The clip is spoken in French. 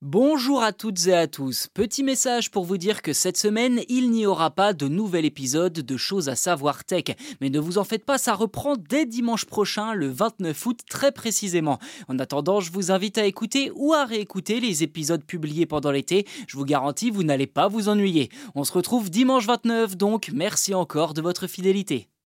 Bonjour à toutes et à tous. Petit message pour vous dire que cette semaine, il n'y aura pas de nouvel épisode de Choses à savoir tech. Mais ne vous en faites pas, ça reprend dès dimanche prochain, le 29 août très précisément. En attendant, je vous invite à écouter ou à réécouter les épisodes publiés pendant l'été. Je vous garantis, vous n'allez pas vous ennuyer. On se retrouve dimanche 29 donc. Merci encore de votre fidélité.